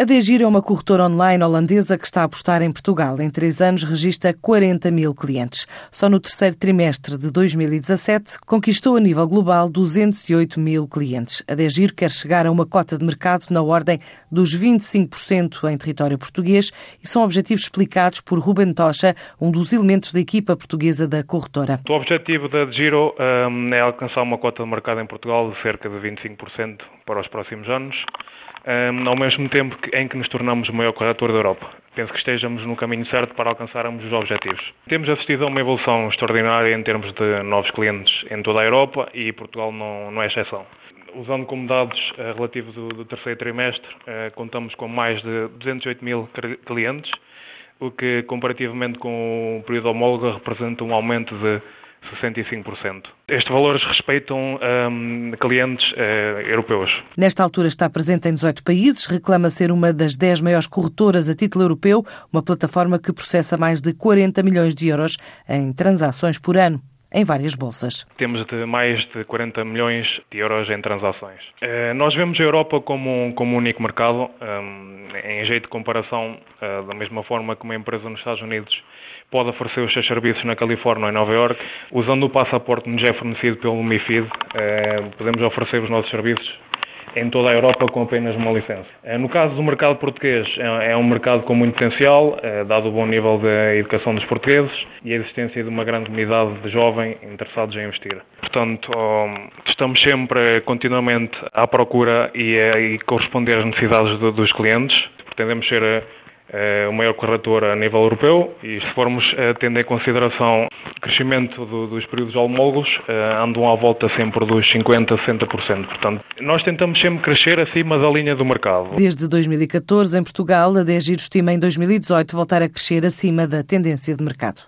A Degir é uma corretora online holandesa que está a apostar em Portugal. Em três anos, registra 40 mil clientes. Só no terceiro trimestre de 2017, conquistou a nível global 208 mil clientes. A Degir quer chegar a uma cota de mercado na ordem dos 25% em território português e são objetivos explicados por Ruben Tocha, um dos elementos da equipa portuguesa da corretora. O objetivo da Giro um, é alcançar uma cota de mercado em Portugal de cerca de 25% para os próximos anos um, ao mesmo tempo em que nos tornamos o maior corretor da Europa. Penso que estejamos no caminho certo para alcançarmos os objetivos. Temos assistido a uma evolução extraordinária em termos de novos clientes em toda a Europa e Portugal não, não é exceção. Usando como dados uh, relativos do, do, terceiro trimestre, uh, contamos com mais de 208 mil clientes, o que comparativamente com o período homólogo representa um aumento de 65%. Estes valores respeitam um, clientes uh, europeus. Nesta altura está presente em 18 países, reclama ser uma das 10 maiores corretoras a título europeu, uma plataforma que processa mais de 40 milhões de euros em transações por ano em várias bolsas. Temos de mais de 40 milhões de euros em transações. Uh, nós vemos a Europa como, como um único mercado, um, em jeito de comparação, uh, da mesma forma que uma empresa nos Estados Unidos pode oferecer os seus serviços na Califórnia ou em Nova York. Usando o passaporte que nos é fornecido pelo MIFID, eh, podemos oferecer os nossos serviços em toda a Europa com apenas uma licença. Eh, no caso do mercado português, é, é um mercado com muito potencial, eh, dado o bom nível de educação dos portugueses e a existência de uma grande comunidade de jovens interessados em investir. Portanto, estamos sempre continuamente à procura e a corresponder às necessidades dos clientes. Pretendemos ser o maior corretor a nível europeu e se formos tendo em consideração o crescimento do, dos períodos homólogos, andam à volta sempre dos 50% a 60%. Portanto, nós tentamos sempre crescer acima da linha do mercado. Desde 2014, em Portugal, a DGIR estima em 2018 voltar a crescer acima da tendência de mercado.